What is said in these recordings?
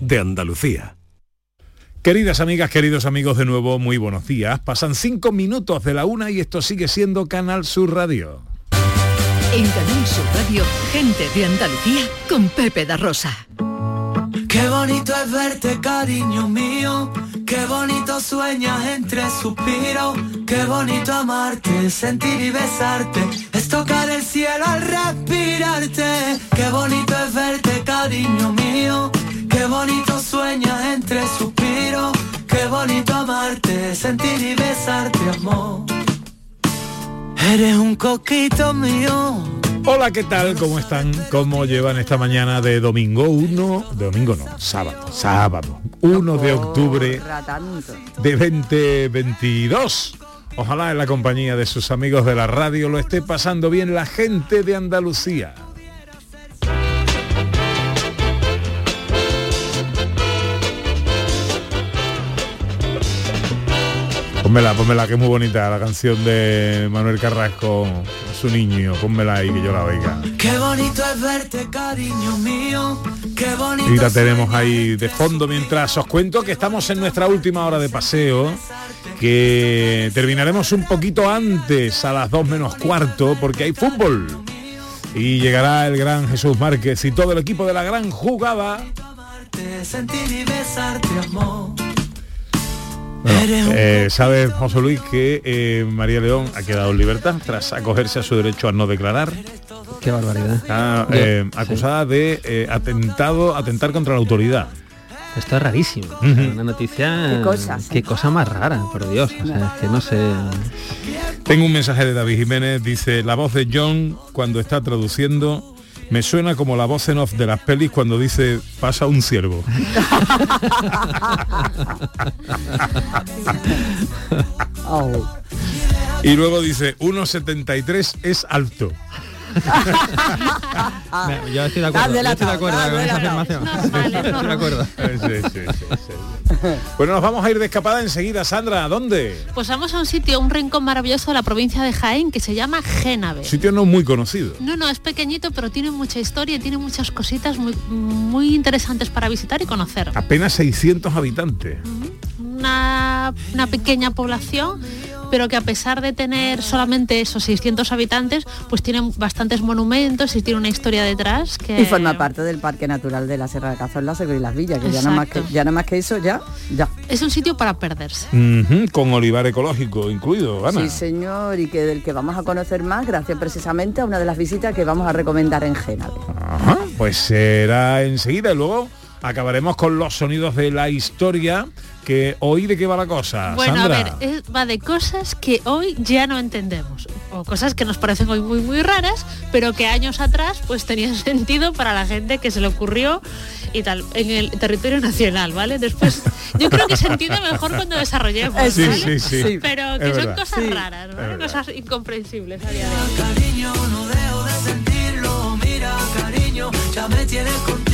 de Andalucía. Queridas amigas, queridos amigos, de nuevo, muy buenos días. Pasan cinco minutos de la una y esto sigue siendo Canal Sur Radio. En Canal Sur Radio, gente de Andalucía con Pepe da Rosa. Qué bonito es verte, cariño mío. Qué bonito sueñas entre suspiros. Qué bonito amarte, sentir y besarte. Es tocar el cielo al respirarte. Qué bonito es verte, cariño mío. Bonito sueñas entre suspiros. Qué bonito amarte, sentir y besarte, amor. Eres un coquito mío. Hola, ¿qué tal? ¿Cómo están? ¿Cómo llevan esta mañana de domingo 1? De domingo no, sábado, sábado, 1 de octubre de 2022. Ojalá en la compañía de sus amigos de la radio lo esté pasando bien la gente de Andalucía. Pónmela, pónmela, que es muy bonita la canción de Manuel Carrasco, su niño, pónmela ahí que yo la oiga. Qué bonito es verte, cariño mío. Qué bonito. Y la tenemos ahí de fondo mientras os cuento que estamos en nuestra última hora de paseo, que terminaremos un poquito antes, a las 2 menos cuarto, porque hay fútbol. Y llegará el gran Jesús Márquez y todo el equipo de la gran jugada. Sentir y besarte, amor. Bueno, eh, sabe José Luis que eh, María León ha quedado en libertad tras acogerse a su derecho a no declarar. Qué barbaridad. Está eh, acusada de eh, atentado, atentar contra la autoridad. Esto es rarísimo. Una noticia. Qué cosa, Qué cosa más rara, por Dios. O sea, es que no sé. Tengo un mensaje de David Jiménez, dice, la voz de John cuando está traduciendo me suena como la voz en off de las pelis cuando dice pasa un ciervo. y luego dice 1,73 es alto. Yo estoy de acuerdo. Yo estoy de acuerdo con esa afirmación. Estoy de acuerdo. Sí, sí, sí, sí. Bueno, nos vamos a ir de escapada enseguida, Sandra, ¿a dónde? Pues vamos a un sitio, un rincón maravilloso de la provincia de Jaén que se llama Génave. Sitio no muy conocido. No, no, es pequeñito, pero tiene mucha historia y tiene muchas cositas muy, muy interesantes para visitar y conocer. Apenas 600 habitantes. Una, una pequeña población, pero que a pesar de tener solamente esos 600 habitantes, pues tiene bastantes monumentos y tiene una historia detrás que... Y forma parte del Parque Natural de la Sierra de Cazorla, Seguro y las Villas, que ya nada, más que Exacto. ya nada más que eso, ya, ya. Es un sitio para perderse. Con olivar ecológico incluido, Ana. Sí, señor, y que del que vamos a conocer más gracias precisamente a una de las visitas que vamos a recomendar en Génave. Ajá, pues será enseguida y luego acabaremos con los sonidos de la historia que hoy de qué va la cosa. Bueno, Sandra. a ver, es- va de cosas que hoy ya no entendemos. O cosas que nos parecen hoy muy, muy raras, pero que años atrás pues tenían sentido para la gente que se le ocurrió y tal, en el territorio nacional, ¿vale? Después, yo creo que se entiende mejor cuando desarrollemos, Sí, ¿vale? sí, sí. Pero Es que son verdad. cosas Sí. raras. Cosas incomprensibles a día de hoy. Cariño, no dejo de sentirlo. Mira, cariño, ya me tienes contigo.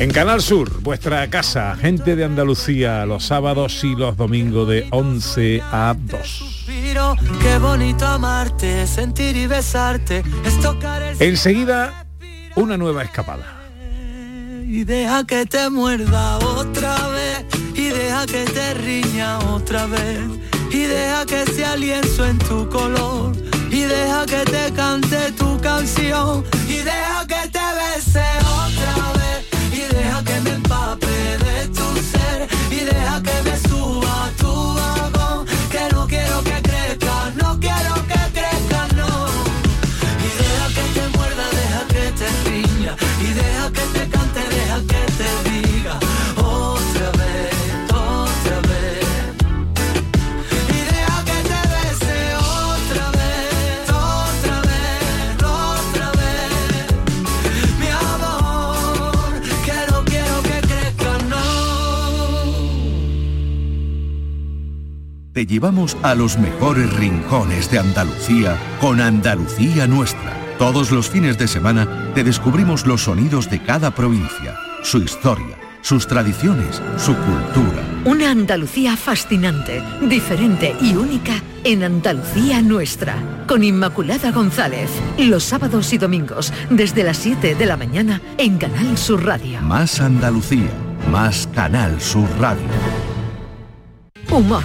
En Canal Sur, vuestra casa, gente de Andalucía, los sábados y los domingos de 11 a 2. Suspiro, Qué bonito amarte, sentir y besarte. Enseguida, una nueva escapada. y deja que te muerda otra vez y deja que te riña otra vez y deja que sea lienzo en tu color y deja que te cante tu canción y deja que te bese otra vez me empape de tu ser y deja que me suba tu Te llevamos a los mejores rincones de Andalucía con Andalucía Nuestra. Todos los fines de semana te descubrimos los sonidos de cada provincia, su historia, sus tradiciones, su cultura. Una Andalucía fascinante, diferente y única en Andalucía nuestra. Con Inmaculada González, los sábados y domingos, desde las 7 de la mañana en Canal Sur Radio. Más Andalucía, más Canal Sur Radio. Humor,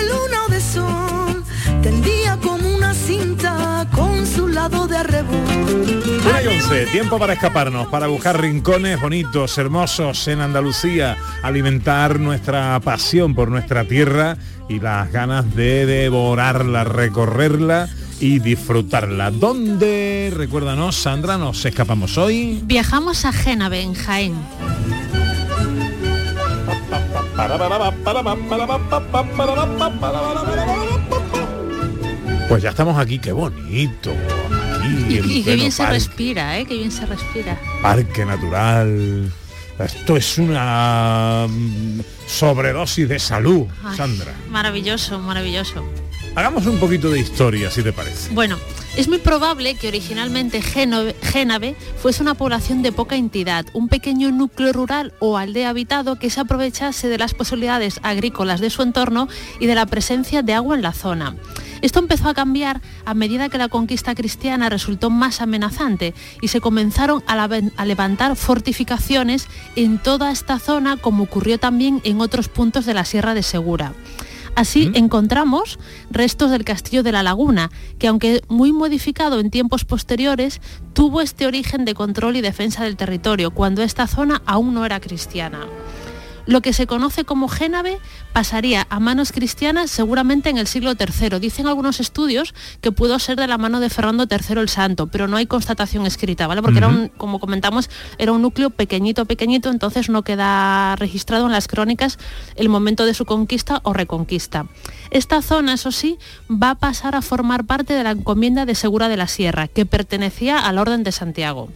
de arrebol. Una y once, tiempo para escaparnos, para buscar rincones bonitos, hermosos en Andalucía, alimentar nuestra pasión por nuestra tierra y las ganas de devorarla, recorrerla y disfrutarla. ¿Dónde, recuérdanos, Sandra, nos escapamos hoy? Viajamos a Génave, en Jaén. Pues ya estamos aquí, qué bonito. Aquí, Y, y qué bien se parque. respira, ¿eh? Qué bien se respira. Parque natural. Esto es una mm, sobredosis de salud, Ay, Sandra. Maravilloso, maravilloso. Hagamos un poquito de historia, si te parece. Bueno, es muy probable que originalmente Génave fuese una población de poca entidad, un pequeño núcleo rural o aldea habitado que se aprovechase de las posibilidades agrícolas de su entorno y de la presencia de agua en la zona. Esto empezó a cambiar a medida que la conquista cristiana resultó más amenazante y se comenzaron a, a levantar fortificaciones en toda esta zona como ocurrió también en otros puntos de la Sierra de Segura. Así encontramos restos del castillo de la laguna, que aunque muy modificado en tiempos posteriores, tuvo este origen de control y defensa del territorio, cuando esta zona aún no era cristiana. Lo que se conoce como Génave pasaría a manos cristianas seguramente en el siglo III. Dicen algunos estudios que pudo ser de la mano de Fernando III el Santo, pero no hay constatación escrita, ¿vale? Porque era un, como comentamos, era un núcleo pequeñito, pequeñito, entonces no queda registrado en las crónicas el momento de su conquista o reconquista. Esta zona, eso sí, va a pasar a formar parte de la encomienda de Segura de la Sierra, que pertenecía a la Orden de Santiago.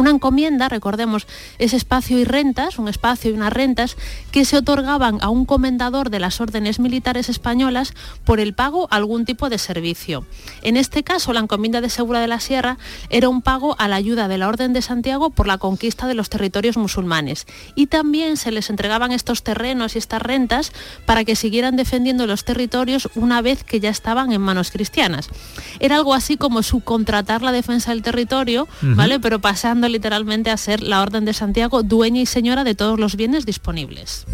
Una encomienda, recordemos, es espacio y rentas, un espacio y unas rentas que se otorgaban a un comendador de las órdenes militares españolas por el pago a algún tipo de servicio. En este caso, la encomienda de Segura de la Sierra era un pago a la ayuda de la Orden de Santiago por la conquista de los territorios musulmanes. Y también se les entregaban estos terrenos y estas rentas para que siguieran defendiendo los territorios una vez que ya estaban en manos cristianas. Era algo así como subcontratar la defensa del territorio, ¿vale? Pero pasando literalmente a ser la Orden de Santiago dueña y señora de todos los bienes disponibles.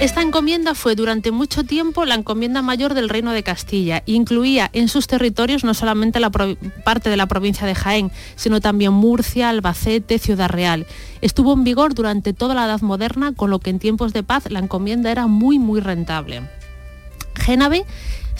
Esta encomienda fue durante mucho tiempo la encomienda mayor del Reino de Castilla. Incluía en sus territorios no solamente la parte de la provincia de Jaén, sino también Murcia, Albacete, Ciudad Real. Estuvo en vigor durante toda la Edad Moderna, con lo que en tiempos de paz la encomienda era muy, muy rentable. Génave,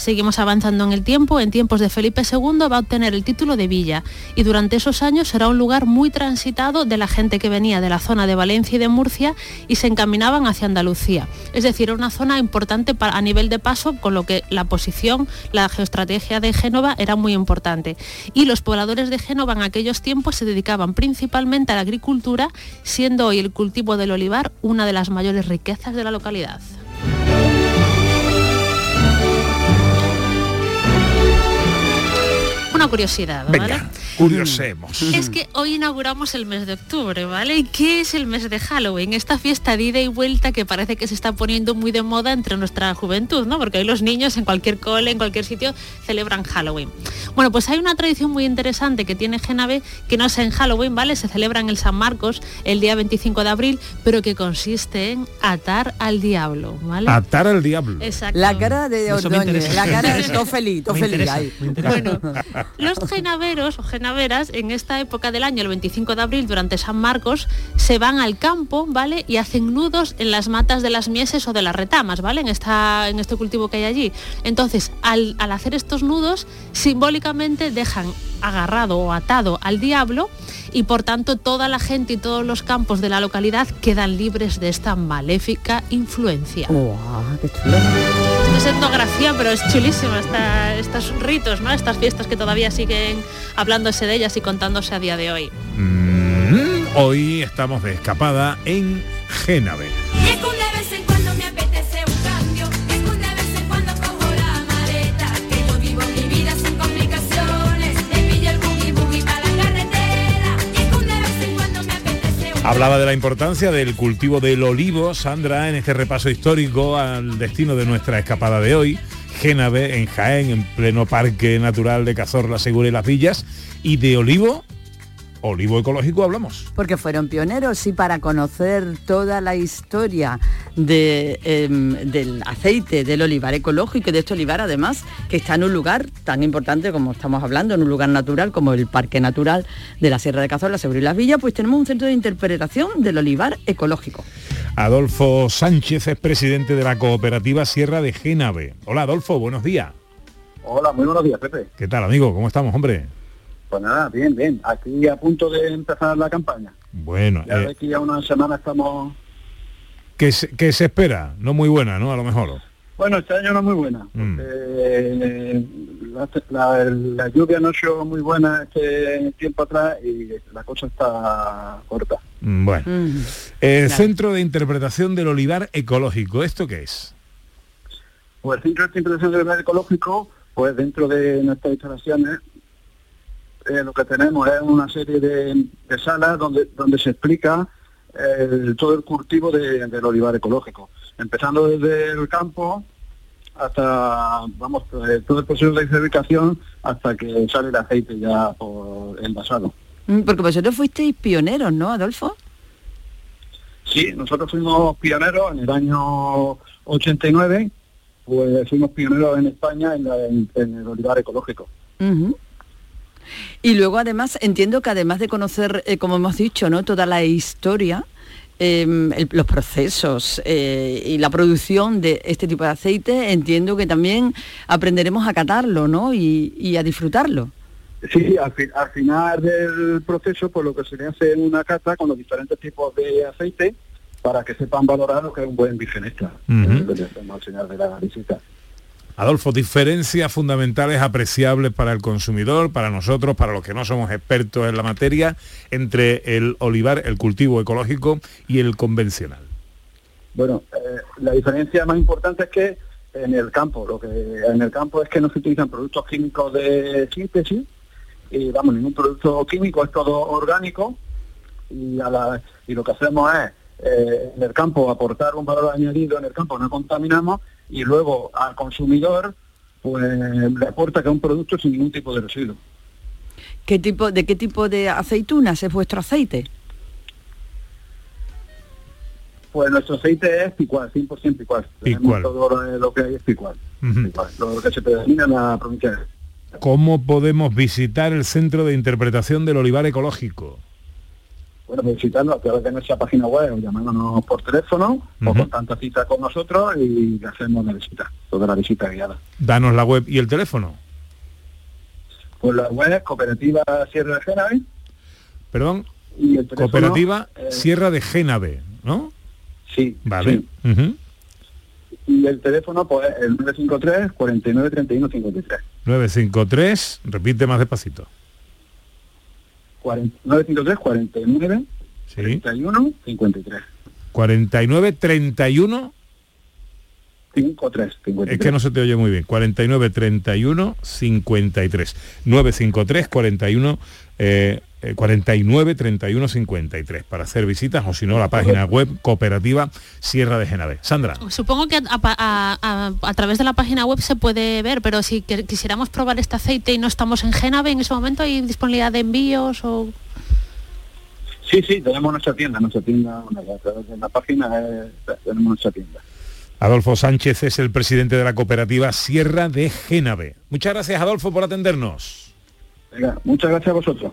seguimos avanzando en el tiempo, en tiempos de Felipe II va a obtener el título de villa y durante esos años será un lugar muy transitado de la gente que venía de la zona de Valencia y de Murcia y se encaminaban hacia Andalucía. Es decir, era una zona importante a nivel de paso, con lo que la posición, la geoestrategia de Génova era muy importante. Y los pobladores de Génova en aquellos tiempos se dedicaban principalmente a la agricultura, siendo hoy el cultivo del olivar una de las mayores riquezas de la localidad. Una curiosidad, ¿vale? Venga, curiosemos. Es que hoy inauguramos el mes de octubre, ¿vale? ¿Y qué es el mes de Halloween? Esta fiesta de ida y vuelta que parece que se está poniendo muy de moda entre nuestra juventud, ¿no? Porque hoy los niños en cualquier cole, en cualquier sitio, celebran Halloween. Bueno, pues hay una tradición muy interesante que tiene Genave, que no es en Halloween, ¿vale? Se celebra en el San Marcos el día 25 de abril, pero que consiste en atar al diablo, ¿vale? Atar al diablo. Exacto. La cara de Ordóñez, la cara de me interesa. Bueno, los genaveros o en esta época del año, el 25 de abril, durante San Marcos, se van al campo, ¿vale? Y hacen nudos en las matas de las mieses o de las retamas, ¿vale? En, esta, en este cultivo que hay allí. Entonces, al, al hacer estos nudos, simbólicamente dejan agarrado o atado al diablo y por tanto toda la gente y todos los campos de la localidad quedan libres de esta maléfica influencia. es etnografía, pero es chulísima estos ritos, ¿no? Estas fiestas que todavía siguen hablándose de ellas y contándose a día de hoy. Mm, hoy estamos de escapada en Génave. Hablaba de la importancia del cultivo del olivo, Sandra, en este repaso histórico al destino de nuestra escapada de hoy. Génave, en Jaén, en pleno Parque Natural de Cazorla, Segura y Las Villas. Y de olivo olivo ecológico hablamos. Porque fueron pioneros y para conocer toda la historia em, del aceite del olivar ecológico y de este olivar además que está en un lugar tan importante como estamos hablando, en un lugar natural como el Parque Natural de la Sierra de Cazorla, Seguro y Las Villas, pues tenemos un centro de interpretación del olivar ecológico. Adolfo Sánchez es presidente de la cooperativa Sierra de Génave. Hola Adolfo, buenos días. Hola, muy buenos días, Pepe. ¿Qué tal, amigo? ¿Cómo estamos, hombre? Pues nada, bien, bien. Aquí a punto de empezar la campaña. Bueno. Ya de eh, aquí ya una semana estamos... ¿Qué se, se espera? No muy buena, ¿no? A lo mejor. Bueno, este año no es muy buena. Mm. Porque la, lluvia no ha sido muy buena este tiempo atrás y la cosa está corta. Mm, bueno. Mm. El Centro de Interpretación del Olivar Ecológico, ¿esto qué es? Pues el Centro de Interpretación del Olivar Ecológico, pues dentro de nuestras instalaciones eh, lo que tenemos es una serie de, salas donde, donde se explica todo el cultivo del olivar ecológico, empezando desde el campo hasta, vamos, eh, todo el proceso de fabricación hasta que sale el aceite ya por envasado. Mm, porque vosotros fuisteis pioneros, ¿no, Adolfo? Sí, nosotros fuimos pioneros en el año 89, pues fuimos pioneros en España en, el olivar ecológico. Y luego además entiendo que además de conocer, eh, como hemos dicho, ¿no? toda la historia, em, los procesos eh, y la producción de este tipo de aceite, entiendo que también aprenderemos a catarlo ¿no? y, a disfrutarlo. Sí, al, final del proceso, pues lo que se le hace en una cata con los diferentes tipos de aceite para que sepan valorar lo que es un buen virgenista, de la visita. Adolfo, diferencias fundamentales apreciables para el consumidor, para nosotros, para los que no somos expertos en la materia, entre el olivar, el cultivo ecológico y el convencional. Bueno, eh, la diferencia más importante es que en el campo, lo que en el campo es que no se utilizan productos químicos de síntesis, y vamos, ningún producto químico es todo orgánico, y, lo que hacemos es eh, en el campo aportar un valor añadido, en el campo no contaminamos y luego al consumidor pues le aporta que un producto sin ningún tipo de residuo. ¿Qué tipo, ¿De qué tipo de aceitunas es vuestro aceite? Pues nuestro aceite es picual, 100% picual. picual. Todo lo que hay es picual. Lo que se predomina en la provincia. ¿Cómo podemos visitar el Centro de Interpretación del Olivar Ecológico? Bueno, visitarnos a través de nuestra página web llamándonos por teléfono o con tanta cita con nosotros y hacemos la visita, toda la visita guiada. Danos la web y el teléfono. Pues la web es Cooperativa Sierra de Génave. Perdón. Cooperativa Sierra de Génave, ¿no? Sí. Vale. Y el teléfono pues el 953 49 31 53. 953, repite más despacito. 953 49 31 53. 49 31 53, 53. Es que no se te oye muy bien. 49 31 53. 953 41 eh, 49 31 53 para hacer visitas o si no la página web cooperativa Sierra de Genave. Sandra. Supongo que a, través de la página web se puede ver, pero si quisiéramos probar este aceite y no estamos en Genave en ese momento, ¿hay disponibilidad de envíos o...? Sí, sí, tenemos nuestra tienda, nuestra tienda, en la página tenemos nuestra tienda. Adolfo Sánchez es el presidente de la cooperativa Sierra de Genave. Muchas gracias, Adolfo, por atendernos. Venga, muchas gracias a vosotros.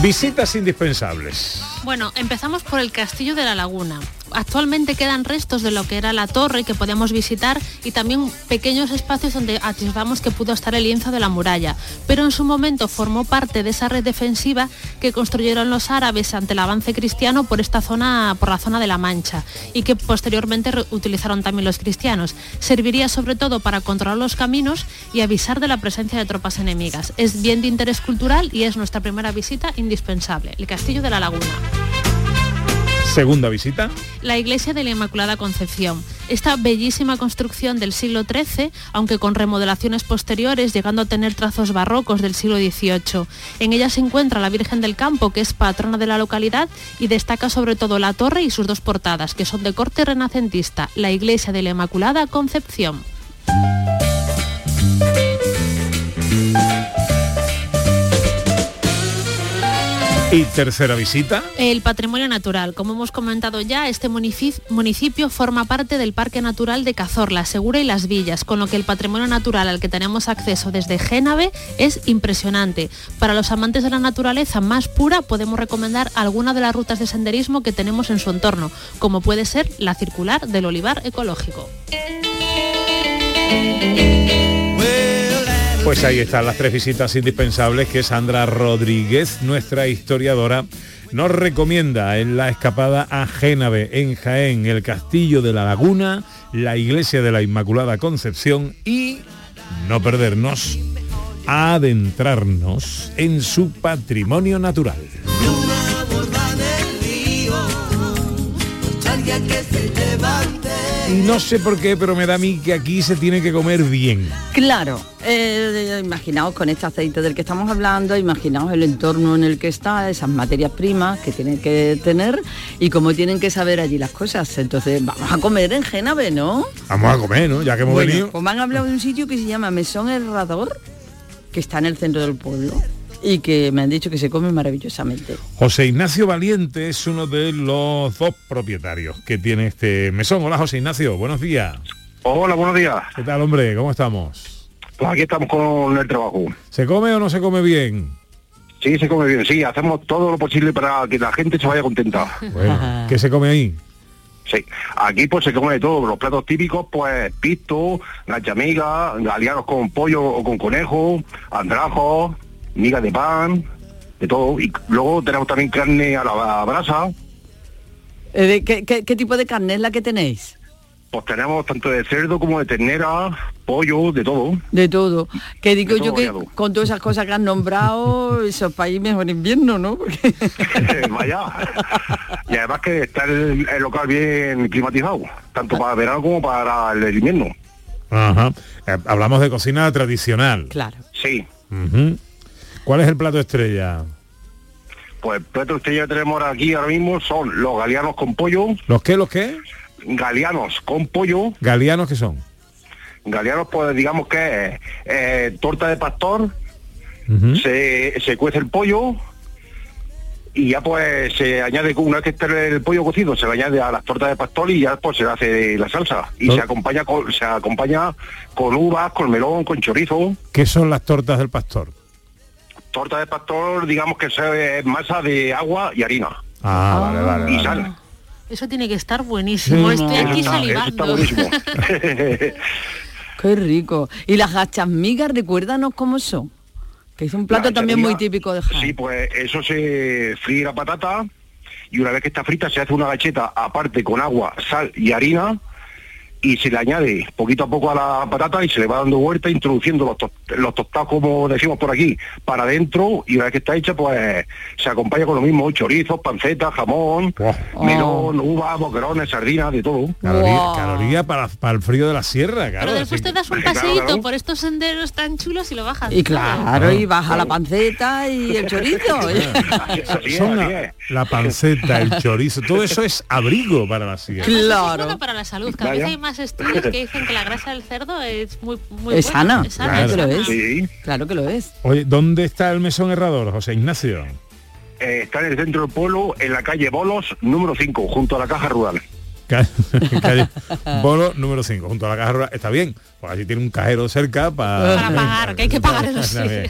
Visitas indispensables. Bueno, empezamos por el Castillo de la Laguna. actualmente quedan restos de lo que era la torre que podemos visitar y también pequeños espacios donde atisbamos que pudo estar el lienzo de la muralla. Pero en su momento formó parte de esa red defensiva que construyeron los árabes ante el avance cristiano por esta zona, por la zona de la Mancha, y que posteriormente utilizaron también los cristianos. Serviría sobre todo para controlar los caminos y avisar de la presencia de tropas enemigas. Es bien de interés cultural y es nuestra primera visita indispensable, el Castillo de la Laguna. Segunda visita. La iglesia de la Inmaculada Concepción. Esta bellísima construcción del siglo XIII, aunque con remodelaciones posteriores, llegando a tener trazos barrocos del siglo XVIII. En ella se encuentra la Virgen del Campo, que es patrona de la localidad, y destaca sobre todo la torre y sus dos portadas, que son de corte renacentista, la iglesia de la Inmaculada Concepción. ¿Y tercera visita? El patrimonio natural. Como hemos comentado ya, este municipio forma parte del Parque Natural de Cazorla, Segura y Las Villas, con lo que el patrimonio natural al que tenemos acceso desde Génave es impresionante. Para los amantes de la naturaleza más pura podemos recomendar alguna de las rutas de senderismo que tenemos en su entorno, como puede ser la circular del olivar ecológico. Pues ahí están las tres visitas indispensables que Sandra Rodríguez, nuestra historiadora, nos recomienda en la escapada a Génave, en Jaén, el Castillo de la Laguna, la Iglesia de la Inmaculada Concepción y no perdernos, adentrarnos en su patrimonio natural. No sé por qué, pero me da a mí que aquí se tiene que comer bien. Claro, eh, imaginaos con este aceite del que estamos hablando, imaginaos el entorno en el que está, esas materias primas que tienen que tener y cómo tienen que saber allí las cosas. Entonces, vamos a comer en Génave, ¿no? Vamos a comer, ¿no? Ya que hemos venido. Pues me han hablado de un sitio que se llama Mesón Herrador, que está en el centro del pueblo y que me han dicho que se come maravillosamente. José Ignacio Valiente es uno de los dos propietarios que tiene este mesón. Hola José Ignacio, buenos días. Hola, buenos días. ¿Qué tal hombre? ¿Cómo estamos? Pues aquí estamos con el trabajo. ¿Se come o no se come bien? Sí, se come bien, sí, hacemos todo lo posible para que la gente se vaya contenta. Bueno, ¿qué se come ahí? Sí, aquí pues se come de todo, los platos típicos, pues pisto, gachamiga, galeanos con pollo o con conejo, andrajos, miga de pan, de todo. Y luego tenemos también carne a la brasa. Eh, ¿qué, tipo de carne es la que tenéis? Pues tenemos tanto de cerdo como de ternera, pollo, de todo. De todo. Que digo yo que con todas esas cosas que han nombrado, esos países mejor invierno, ¿no? Vaya. y además que está el, local bien climatizado, tanto para verano como para el invierno. Ajá. Eh, hablamos de cocina tradicional. Claro. Sí. ¿Cuál es el plato estrella? Pues el plato estrella que tenemos aquí ahora mismo son los galeanos con pollo. ¿Los qué, los qué? Galeanos con pollo. ¿Galeanos qué son? Galeanos, pues digamos que es eh, torta de pastor, se, se cuece el pollo, y ya pues se añade una vez que esté el pollo cocido se le añade a las tortas de pastor y ya pues se hace la salsa y se acompaña con se acompaña con uvas con melón con chorizo qué son las tortas del pastor torta de pastor, digamos que es masa de agua y harina. Ah, vale, vale. Y sal. Eso tiene que estar buenísimo. Estoy aquí salivando. Qué rico. ¿Y las gachas migas, recuérdanos cómo son? Que es un plato también muy típico de Jaén. Sí, pues eso se fríe la patata y una vez que está frita se hace una gacheta aparte con agua, sal y harina y se le añade poquito a poco a la patata y se le va dando vuelta introduciendo los, los tostados como decimos por aquí para adentro y una vez que está hecha pues se acompaña con lo mismo chorizos, pancetas, jamón, melón, uvas, boquerones, sardinas, de todo. Caloría, para, para, el frío de la sierra, claro. Pero después te das un paseíto por estos senderos tan chulos y lo bajas. Y claro, y baja la panceta y el chorizo. la, panceta, el chorizo, todo eso es abrigo para la sierra. Claro. Es para la salud, cada vez hay más estudios que dicen que la grasa del cerdo es muy, muy es sana. Claro. que lo es. Claro que lo es. Oye, ¿dónde está el mesón herrador, José Ignacio? Eh, está en el centro del pueblo, en la calle Bolos, número 5, junto a la caja rural. Bolo número 5, junto a la caja rural. Está bien, porque allí tiene un cajero cerca para... Para pagar, que hay que pagar eso sí.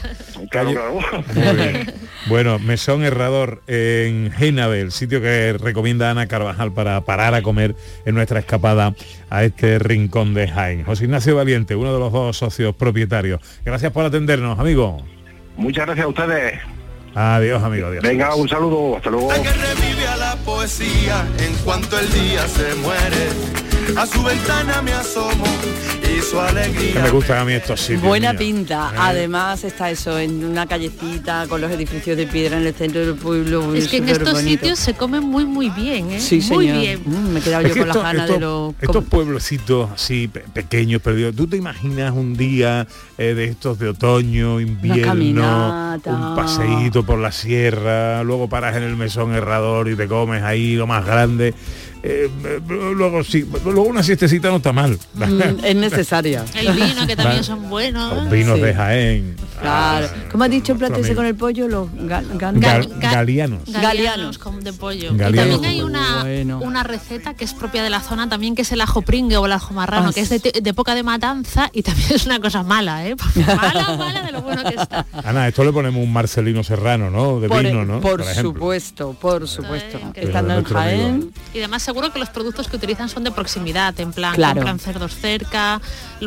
Bueno, Mesón Herrador en Génave, el sitio que recomienda Ana Carvajal para parar a comer en nuestra escapada a este rincón de Jaén. José Ignacio Valiente, uno de los dos socios propietarios. Gracias por atendernos, amigo. Muchas gracias a ustedes. Adiós, amigo. Adiós. Venga, un saludo. Hasta luego. que revive a la poesía en cuanto el día se muere. A su ventana me asomo y su alegría. Que me gustan a mí estos sitios. Buena mira. pinta. Eh. Además está eso en una callecita con los edificios de piedra en el centro del pueblo. Es que en estos bonito. sitios se come muy muy bien, ¿eh? Sí, muy señor. bien. Mm, me he quedado Es yo que con esto- las ganas de los... Estos pueblecitos así pe- pequeños, perdidos. ¿Tú te imaginas un día eh, de estos de otoño, invierno, un paseíto por la sierra, luego paras en el mesón herrador y te comes ahí lo más grande? Eh, luego sí, luego una siestecita no está mal. Mm, es necesaria. El vino, que también Vale. son buenos. Los vinos Sí. de Jaén. Claro. ¿Cómo has dicho el plato ese amigo. con el pollo? Los ga- ga- Gal- ga- galianos. Galianos con- de pollo. Galianos. Y también hay una, Bueno. una receta que es propia de la zona también, que es el ajo pringue o el ajo marrano, Ah, que es de, de época de matanza y también es una cosa mala, ¿eh? mala, mala de lo bueno que está. Ana, esto le ponemos un Marcelino Serrano, ¿no? De por, vino, ¿no? por supuesto, por supuesto. Estando en. Jaén, Y además seguro que los productos que utilizan son de proximidad, en plan, Claro. compran cerdos cerca,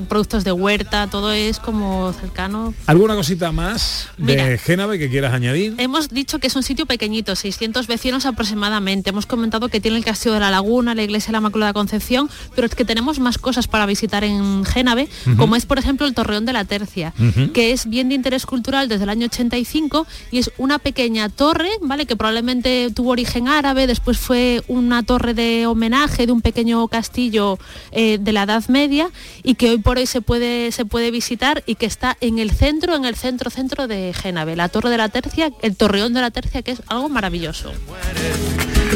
productos de huerta, todo es como cercano. ¿Alguna cosita más de. Génave que quieras añadir? Hemos dicho que es un sitio pequeñito, 600 vecinos aproximadamente. Hemos comentado que tiene el Castillo de la Laguna, la Iglesia de la Inmaculada Concepción, pero es que tenemos más cosas para visitar en Génave, como es por ejemplo el Torreón de la Tercia, que es bien de interés cultural desde el año 85 y es una pequeña torre, ¿vale? Que probablemente tuvo origen árabe, después fue una torre de homenaje de un pequeño castillo eh, de la Edad Media y que hoy por hoy se puede, se puede visitar y que está en el centro, en el centro centro de Génave, la Torre de la Tercia, el Torreón de la Tercia, que es algo maravilloso.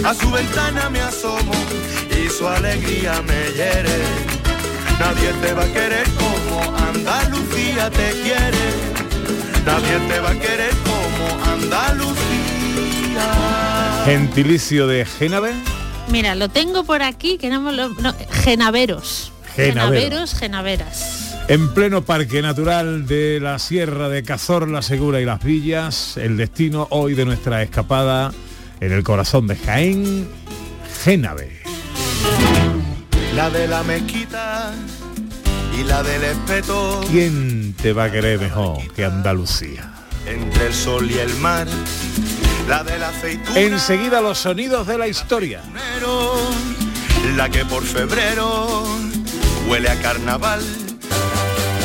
A su ventana me asomo y su alegría me hiere. Nadie te va a querer como Andalucía te quiere. Nadie te va a querer como Andalucía. Gentilicio de Génave. Mira, lo tengo por aquí, que no me lo... no, genaveros. Genavero. Genaveros, genaveras. En pleno Parque Natural de la Sierra de Cazorla Segura y Las Villas, el destino hoy de nuestra escapada en el corazón de Jaén, Génave. La de la mezquita y la del espeto. ¿Quién te va a querer mejor que Andalucía? Entre el sol y el mar. La de la aceituna. Enseguida los sonidos de la historia. La que por febrero huele a carnaval.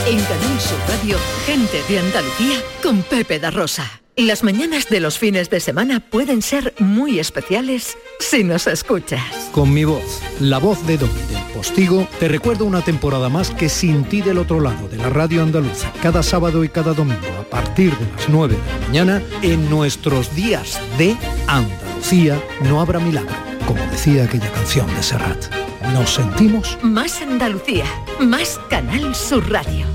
En Canal Sur Radio, gente de Andalucía con Pepe da Rosa. Las mañanas de los fines de semana pueden ser muy especiales si nos escuchas. Con mi voz, la voz de Don del Postigo, te recuerdo una temporada más que sin ti del otro lado de la radio andaluza, cada sábado y cada domingo a partir de las 9 de la mañana, en nuestros días de Andalucía no habrá milagro, como decía aquella canción de Serrat. Nos sentimos Más Andalucía, más Canal Sur Radio.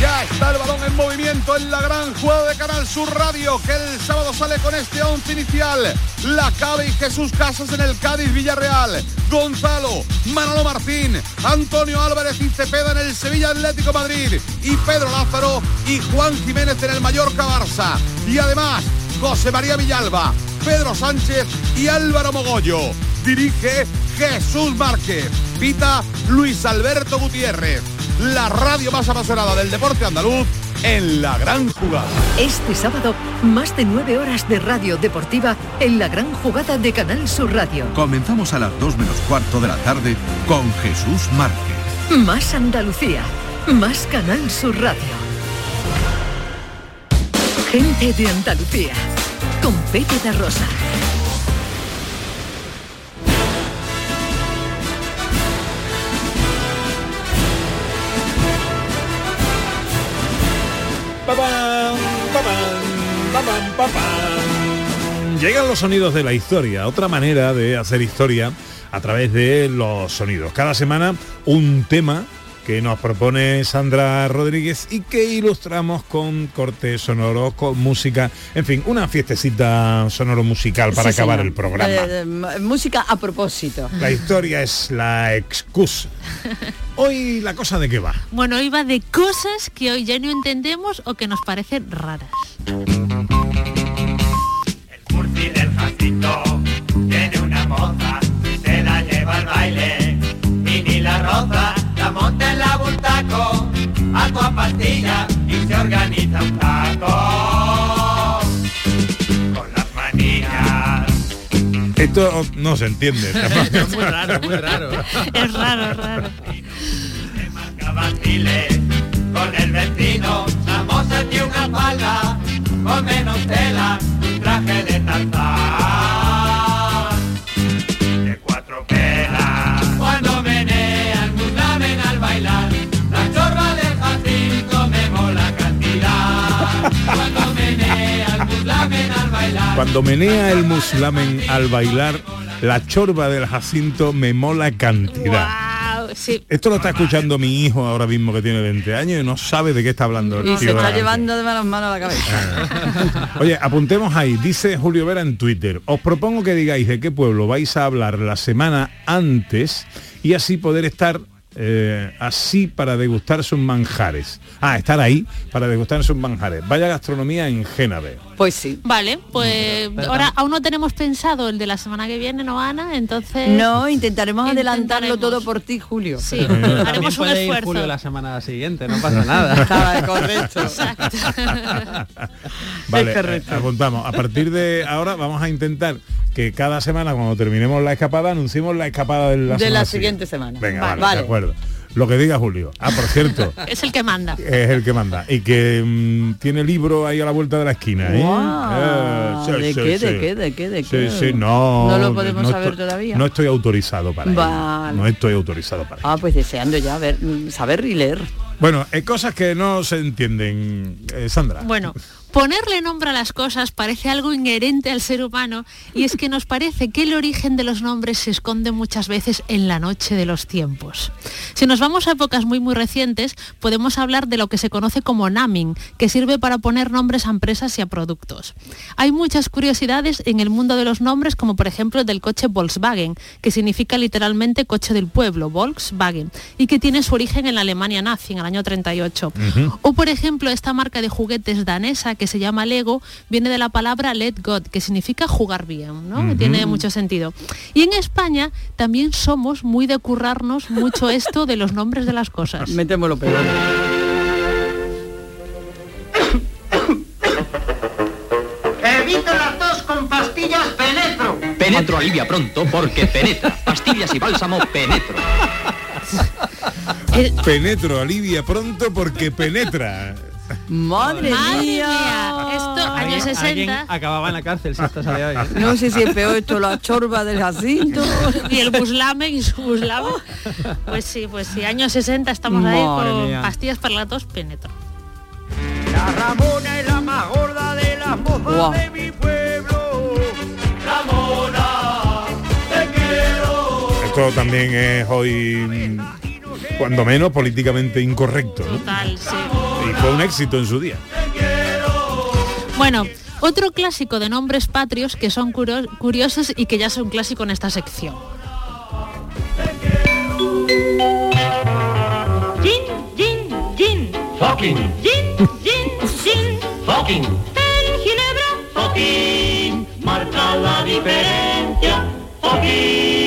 Ya está el balón en movimiento en la gran jugada de Canal Sur Radio, que el sábado sale con este once inicial. La Cabe y Jesús Casas en el Cádiz Villarreal. Gonzalo, Manolo Martín, Antonio Álvarez y Cepeda en el Sevilla Atlético Madrid. Y Pedro Lázaro y Juan Jiménez en el Mallorca Barça. Y además, José María Villalba, Pedro Sánchez y Álvaro Mogollo. Dirige Jesús Márquez. Pita Luis Alberto Gutiérrez. La radio más apasionada del deporte andaluz en la gran jugada. Este sábado, más de nueve horas de radio deportiva en la gran jugada de Canal Sur Radio. Comenzamos a las 2 menos cuarto de la tarde con Jesús Márquez. Más Andalucía, más Canal Sur Radio. Gente de Andalucía, con Pepe da Rosa. Llegan los sonidos de la historia, otra manera de hacer historia a través de los sonidos. Cada semana un tema que nos propone Sandra Rodríguez y que ilustramos con corte sonoro, con música, en fin, una fiestecita sonoro musical para Sí, acabar señor. el programa. Eh, eh, música a propósito. La historia es la excusa. Hoy la cosa de qué va. Bueno, iba de cosas que hoy ya no entendemos o que nos parecen raras. La roza, la monta en la bultaco, a tu pastilla y se organiza un taco con las manías. Esto no se entiende. Es muy raro, muy raro. Es raro, es raro. vaciles con el vecino, la moza tiene una falda con menos tela, un traje de tarzán de cuatro pelas. Cuando menea el muslamen al bailar, la chorba del Jacinto me mola cantidad. Sí. Esto lo está escuchando mi hijo ahora mismo que tiene 20 años y no sabe de qué está hablando el Y se está llevando de manos manos a la cabeza. Oye, apuntemos ahí, dice Julio Vera en Twitter, os propongo que digáis de qué pueblo vais a hablar la semana antes y así poder estar eh, así para degustar sus manjares. Ah, estar ahí para degustar sus manjares. Vaya gastronomía en Génave. Pues sí. Vale, pues ahora aún no tenemos pensado el de la semana que viene, ¿no, Ana? Entonces... No, intentaremos adelantarlo todo por ti, Julio. Sí, haremos un ir esfuerzo. Julio la semana siguiente, no pasa nada. Correcto. Exacto. Vale, Es correcto. eh, apuntamos. A partir de ahora vamos a intentar que cada semana cuando terminemos la escapada anunciemos la escapada de la, De semana la siguiente semana. Venga, Vale. vale, Vale. de acuerdo. Lo que diga Julio. Ah, por cierto, es el que manda. es el que manda. Y que mm, tiene libro ahí a la vuelta de la esquina. ¿eh? Eh, sí, ¿De sí, qué, de sí. qué, de qué, de Sí, qué? sí, no. No lo podemos no saber estoy- todavía. No estoy autorizado para ello. Vale. No estoy autorizado para ello. Ah, pues deseando ya ver, mm, saber y leer. Bueno, hay cosas que no se entienden, eh, Sandra. Bueno, ponerle nombre a las cosas parece algo inherente al ser humano y es que nos parece que el origen de los nombres se esconde muchas veces en la noche de los tiempos. Si nos vamos a épocas muy muy recientes, podemos hablar de lo que se conoce como naming, que sirve para poner nombres a empresas y a productos. Hay muchas curiosidades en el mundo de los nombres, como por ejemplo el del coche Volkswagen, que significa literalmente coche del pueblo, Volkswagen, y que tiene su origen en la Alemania nazi en el año 38. O por ejemplo, esta marca de juguetes danesa que se llama Lego viene de la palabra let God, que significa jugar bien, ¿no? Tiene mucho sentido. Y en España también somos muy de currarnos mucho esto de los nombres de las cosas. Metemos lo peor. Evite las dos con pastillas Penetro. Penetro alivia pronto porque penetra. Pastillas y bálsamo penetro. Penetro, alivia pronto porque penetra. Madre, Madre mía. mía, esto años Alguien- alguien 60 acababa en la cárcel si esto sale hoy. ¿eh? No sé si es peor esto, la chorba del Jacinto. y el buslamen y su buslamen. Pues sí, pues sí, años 60 estamos ahí con mía. pastillas para la tos penetro. La Ramona es la más gorda de las mozas Guau. de mi pueblo. Ramona, te quiero. Esto también es hoy, cuando menos, políticamente incorrecto. ¿no? Total, sí. Y fue un éxito en su día. Bueno, otro clásico de nombres patrios que son curio- curiosos y que ya son clásico en esta sección. Gin, gin, gin. Fucking. Gin, gin, gin. Fucking. En Ginebra. Fucking. Marca la diferencia. Fucking.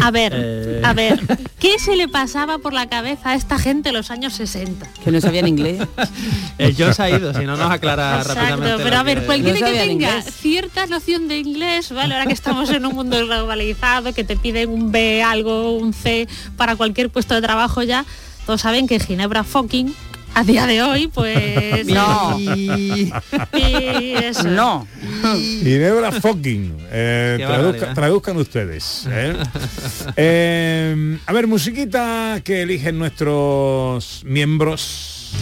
A ver, Eh. a ver, ¿qué se le pasaba por la cabeza a esta gente en los años 60? Que no sabían inglés. El John se ha ido, si no nos aclara Exacto, rápidamente. pero a ver, que- cualquiera No que tenga inglés. cierta noción de inglés, ¿vale? Ahora que estamos en un mundo globalizado, que te piden un B, algo, un C para cualquier puesto de trabajo ya, todos saben que Ginebra fucking a día de hoy, pues... No. Y eso. No. Ginebra fucking. Eh, traduzca- traduzcan ustedes. ¿eh? Eh, a ver, musiquita que eligen nuestros miembros.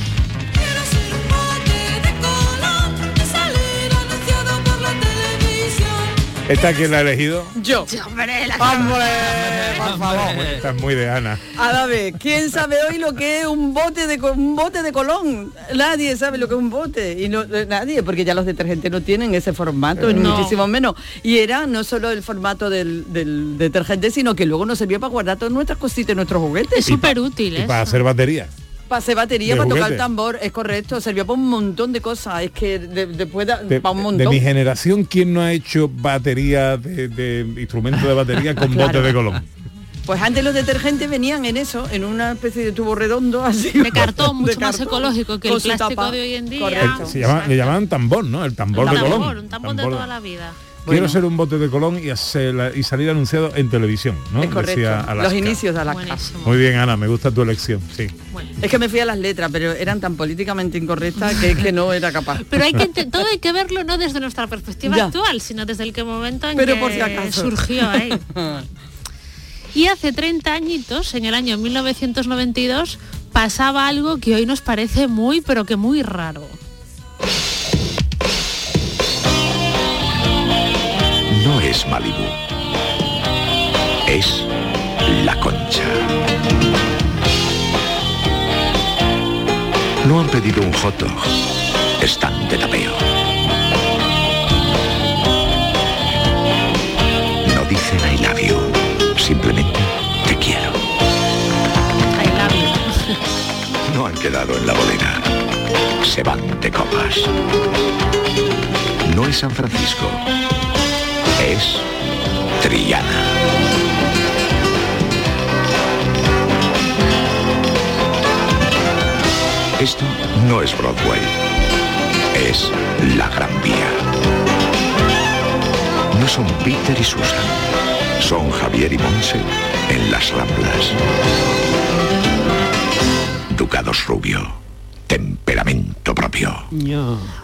¿Esta quién la ha elegido? Yo. hombre, la Hombre, por favor. Esta es muy de Ana. A ver, ¿quién sabe hoy lo que es un bote de un bote de colón? Nadie sabe lo que es un bote y no eh, nadie, porque ya los detergentes no tienen ese formato, ni No. muchísimo menos. Y era no solo el formato del, del detergente, sino que luego nos servía para guardar todas nuestras cositas y nuestros juguetes. Es súper útil, Y ¿eh? para hacer batería. Para hacer batería, De para tocar el tambor, es correcto, servía para un montón de cosas, es que de- después De, para un de montón. mi generación, ¿quién no ha hecho batería de, de instrumento de batería con Claro. bote de colón? Pues antes los detergentes venían en eso, en una especie de tubo redondo así. De cartón, mucho más cartón, ecológico que el plástico tapa. de hoy en día. Correcto. Se llama- le llamaban tambor, ¿no? El tambor Un de colón. un tambor de Tambor. toda la vida. Quiero ser un bote de colón y, hacer- y salir anunciado en televisión, ¿no? Es correcto. Decía Los inicios de Alaska. Buenísimo. Muy bien, Ana, me gusta tu elección, sí. Es que me fui a las letras, pero eran tan políticamente incorrectas que es que no era capaz. Pero hay que todo hay que verlo no desde nuestra perspectiva Ya. actual, sino desde el que momento en Pero que por si acaso. surgió ahí. Y hace 30 añitos, en el año 1992, pasaba algo que hoy nos parece muy, pero que muy raro. No es Malibú. Es la concha. No han pedido un hot dog. Están de tapeo. No dicen I love you. Simplemente te quiero. I love you. No han quedado en la bolera. Se van de copas. No es San Francisco. Es Triana. Esto no es Broadway. Es la Gran Vía. No son Peter y Susan. Son Javier y Monse en las Ramblas. Ducados Rubio. Temperamento propio.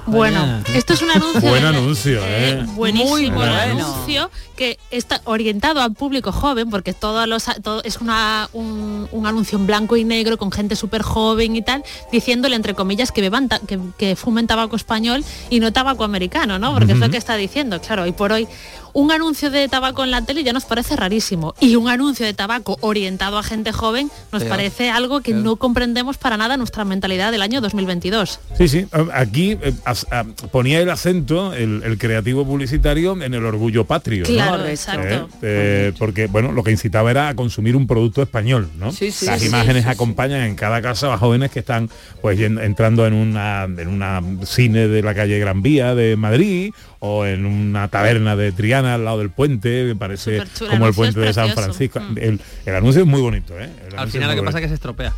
Bueno, esto es un anuncio. Buen de- anuncio, ¿eh? Buenísimo Muy bueno. anuncio que está orientado al público joven porque todos los todo, es una, un, un anuncio en blanco y negro con gente súper joven y tal diciéndole entre comillas que beban ta- que, que fumen tabaco español y no tabaco americano no porque es lo que está diciendo claro hoy por hoy un anuncio de tabaco en la tele ya nos parece rarísimo y un anuncio de tabaco orientado a gente joven nos Peor. parece algo que Peor. no comprendemos para nada nuestra mentalidad del año 2022 Sí, sí. Aquí eh, as- a- ponía el acento, el, el creativo publicitario, en el orgullo patrio. ¿no? Claro, exacto. Eh, eh, porque, bueno, lo que incitaba era a consumir un producto español, ¿no? Sí, sí, Las sí, imágenes sí, sí. acompañan en cada casa a jóvenes que están pues entrando en una en una cine de la calle Gran Vía de Madrid o en una taberna de Triana al lado del puente, me parece como el puente de San. Francisco. El, el anuncio es muy bonito, ¿eh? El Al final lo que pasa es que se estropea.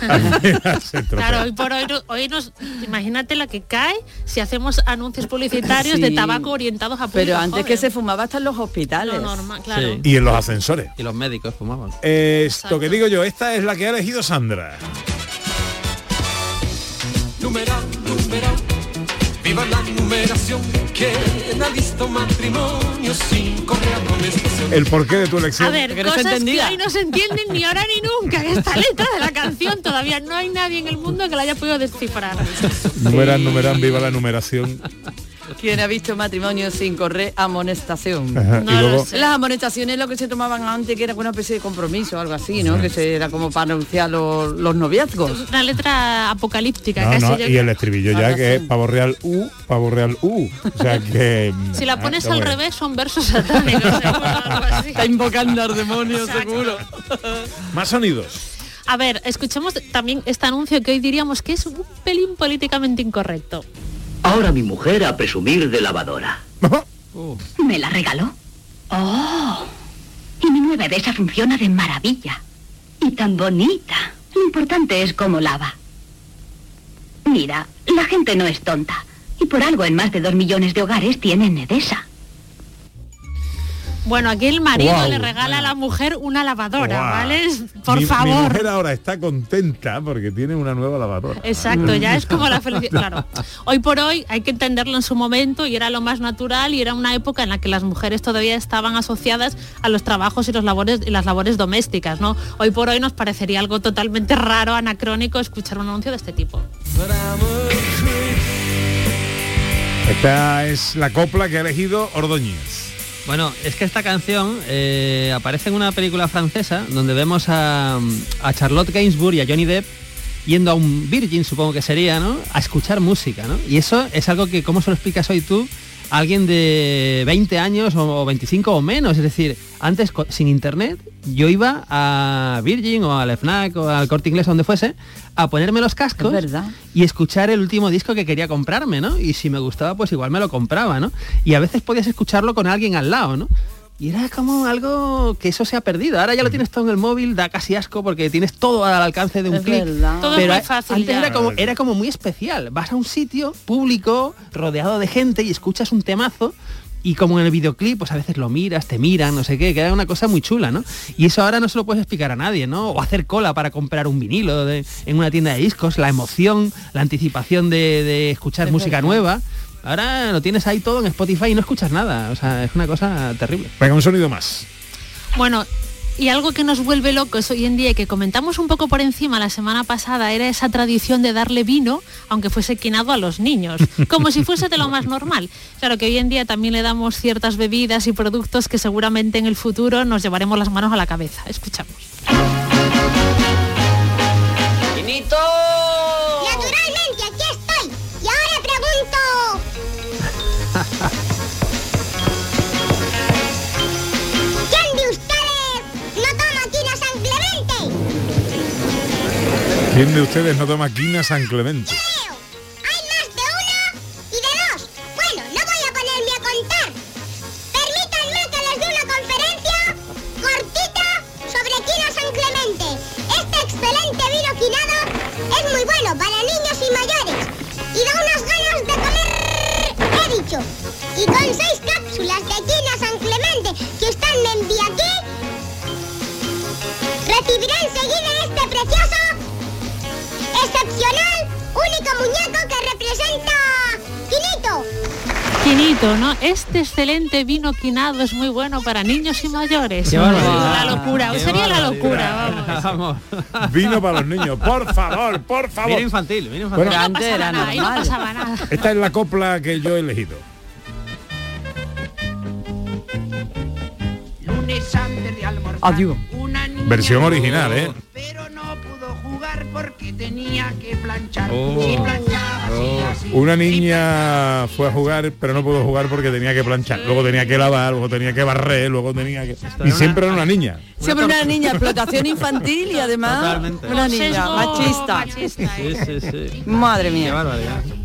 Se estropea. Claro, hoy por hoy, hoy nos, imagínate la que cae si hacemos anuncios publicitarios Sí. de tabaco orientados a público Pero antes que se fumaba hasta en los hospitales. Lo normal, claro. Y en los ascensores. Y los médicos fumaban. Esto que digo yo, esta es la que ha elegido Sandra. Numeral, numeral, viva la numeración, que ha visto matrimonio sin correa. El porqué de tu elección. A ver, cosas que hoy no se entienden ni ahora ni nunca. Esta letra de la canción todavía no hay nadie en el mundo que la haya podido descifrar. Numeran, numeran, viva la numeración. ¿Quién ha visto matrimonio sin correr amonestación? Ajá, y luego- Las amonestaciones lo que se tomaban antes, que era una especie de compromiso o algo así, ¿no? Que se, era como para anunciar los, los noviazgos. Una letra apocalíptica, No, casi. no, y el estribillo ya que es pavo real U, pavo real U. O sea que... Si la ah, pones qué al bueno. revés son versos satánicos. seguro, algo así. Está invocando al demonio, seguro. Más sonidos. A ver, escuchemos también este anuncio que hoy diríamos que es un pelín políticamente incorrecto. Ahora mi mujer a presumir de lavadora. ¿Me la regaló? ¡Oh! Y mi nueva de esa funciona de maravilla. Y tan bonita. Lo importante es cómo lava. Mira, la gente no es tonta. Y por algo en más de dos millones de hogares tienen Edesa. Bueno, aquí el marido le regala a la mujer una lavadora. ¿vale? Por Mi- Mi favor. mujer ahora está contenta porque tiene una nueva lavadora. Exacto, ya es como la felicidad. Claro, hoy por hoy hay que entenderlo en su momento y era lo más natural y era una época en la que las mujeres todavía estaban asociadas a los trabajos y los labores y las labores domésticas, ¿no? Hoy por hoy nos parecería algo totalmente raro, anacrónico escuchar un anuncio de este tipo. Esta es la copla que ha elegido Ordóñez. Bueno, es que esta canción eh, aparece en una película francesa donde vemos a, a Charlotte Gainsbourg y a Johnny Depp yendo a un Virgin, supongo que sería, ¿no? A escuchar música, ¿no? Y eso es algo que, ¿cómo se lo explicas hoy tú? Alguien de 20 años o 25 o menos, es decir, antes sin internet yo iba a Virgin o al FNAC o al Corte Inglés donde fuese a ponerme los cascos Es y escuchar el último disco que quería comprarme, ¿no? Y si me gustaba pues igual me lo compraba, ¿no? Y a veces podías escucharlo con alguien al lado, ¿no? Y era como algo que eso se ha perdido. Ahora ya lo tienes todo en el móvil, da casi asco porque tienes todo al alcance de un clic. es Pero muy a- fácil antes ya. era como, era como muy especial. Vas a un sitio público, rodeado de gente y escuchas un temazo y como en el videoclip, pues a veces lo miras, te miran, no sé qué, que era una cosa muy chula, ¿no? Y eso ahora no se lo puedes explicar a nadie, ¿no? O hacer cola para comprar un vinilo de- en una tienda de discos, la emoción, la anticipación de, de escuchar Es música verdad. nueva. Ahora lo tienes ahí todo en Spotify y no escuchas nada. O sea, es una cosa terrible. Venga, un sonido más. Bueno, y algo que nos vuelve locos hoy en día y que comentamos un poco por encima la semana pasada era esa tradición de darle vino, aunque fuese quinado a los niños, como si fuese de lo más normal. Claro que hoy en día también le damos ciertas bebidas y productos que seguramente en el futuro nos llevaremos las manos a la cabeza. Escuchamos. ¡Quinito! ¿Quién de ustedes no toma quina San Clemente? Hay más de uno y de dos. Bueno, no voy a ponerme a contar. Permítanme que les dé una conferencia cortita sobre quina San Clemente. Este excelente vino quinado es muy bueno para niños y mayores. Y da unas ganas de comer, he dicho. Y único muñeco que representa Quinito. Quinito, ¿no? Este excelente vino quinado es muy bueno para niños y mayores. La locura, Qué sería la locura, vamos. Vamos. Vino para los niños, por favor, por favor. Vino infantil, vino infantil. Bueno, No pasaba nada, no pasaba nada. esta es la copla que yo he elegido. Lunes antes de almorzar. Adiós. Una niña Versión original, ¿eh? Tenía que planchar. Oh. Y planchaba así, así. Una niña fue a jugar, pero no pudo jugar porque tenía que planchar. Luego tenía que lavar, luego tenía que barrer, luego tenía que... Y siempre era una niña. Siempre una niña, explotación infantil y además Totalmente. una niña machista. machista, ¿eh? Sí, sí, sí. Madre Qué mía.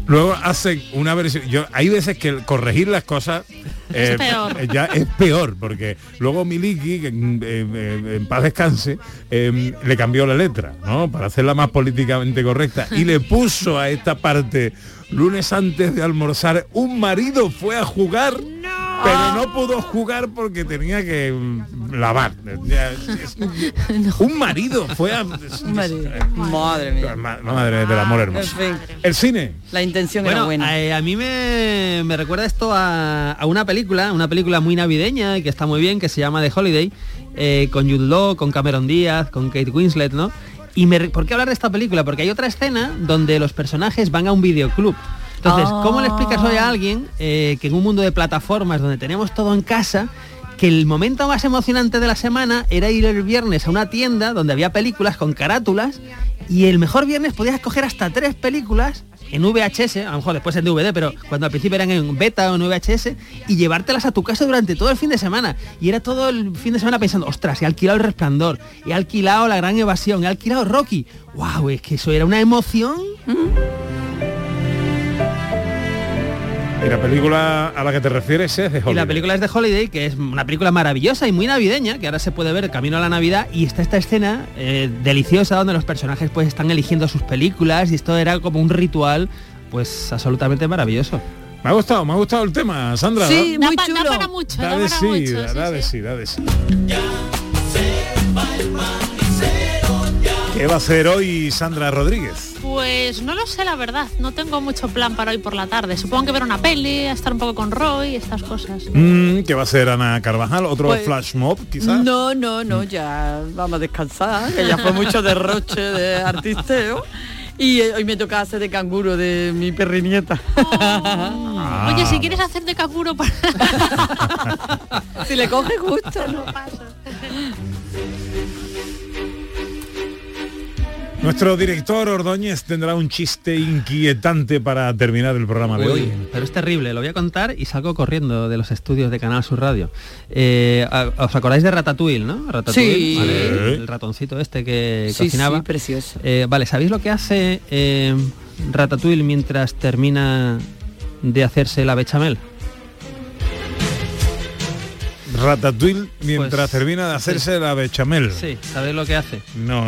Luego hacen una versión. Yo hay veces que el corregir las cosas eh, peor. eh, ya es peor porque luego Miliki, que en, en paz descanse, eh, le cambió la letra, ¿no? Para hacerla más políticamente correcta y le puso a esta parte lunes antes de almorzar un marido fue a jugar. Pero no pudo jugar porque tenía que mm, lavar. Un marido fue a... Madre mía. Ma- Madre del amor hermoso. En fin, El cine. la intención era buena. eh, a mí me, me recuerda esto a, a una película, una película muy navideña y que está muy bien, que se llama The Holiday, eh, con Jude Law, con Cameron Díaz, con Kate Winslet, ¿no? Y me, ¿por qué hablar de esta película? Porque hay otra escena donde los personajes van a un videoclub. Entonces, ¿cómo le explicas hoy a alguien eh, que en un mundo de plataformas donde tenemos todo en casa, que el momento más emocionante de la semana era ir el viernes a una tienda donde había películas con carátulas y el mejor viernes podías escoger hasta tres películas en VHS, a lo mejor después en DVD, pero cuando al principio eran en beta o en VHS, y llevártelas a tu casa durante todo el fin de semana. Y era todo el fin de semana pensando, ostras, he alquilado El Resplandor, he alquilado La Gran Evasión, he alquilado Rocky. ¡Wow! Es que eso era una emoción. Y la película a la que te refieres es de Y la Holiday. película es de Holiday, que es una película maravillosa y muy navideña, que ahora se puede ver camino a la Navidad, y está esta escena eh, deliciosa donde los personajes pues están eligiendo sus películas y esto era como un ritual pues absolutamente maravilloso. Me ha gustado, me ha gustado el tema, Sandra. Sí, Da muy pa- da chulo. para mucho, Da da de para sí, mucho. da, sí, da de sí. sí, da de sí. ¿Qué va a hacer hoy Sandra Rodríguez? Pues no lo sé, la verdad. No tengo mucho plan para hoy por la tarde. Supongo que ver una peli, estar un poco con Roy, estas cosas. Mm, ¿Qué va a hacer Ana Carvajal? ¿Otro Pues- flash mob, quizás? No, no, no, ya vamos a descansar, que ya fue mucho derroche de artisteo. Y eh, hoy me toca hacer de canguro de mi perrinieta. Ah. Oye, si quieres hacer de canguro para... si le coge justo, ¿no? Nuestro director Ordóñez tendrá un chiste inquietante para terminar el programa de Uy, hoy. pero es terrible, lo voy a contar y salgo corriendo de los estudios de Canal Sur Radio. Eh, ¿Os acordáis de Ratatouille, no? Ratatouille, Sí. ¿vale? El ratoncito este que Sí, cocinaba. sí, precioso. Eh, vale, ¿sabéis lo que hace eh, Ratatouille mientras termina de hacerse la bechamel? Ratatouille mientras Pues, termina de hacerse la bechamel. Sí, ¿sabéis lo que hace? No,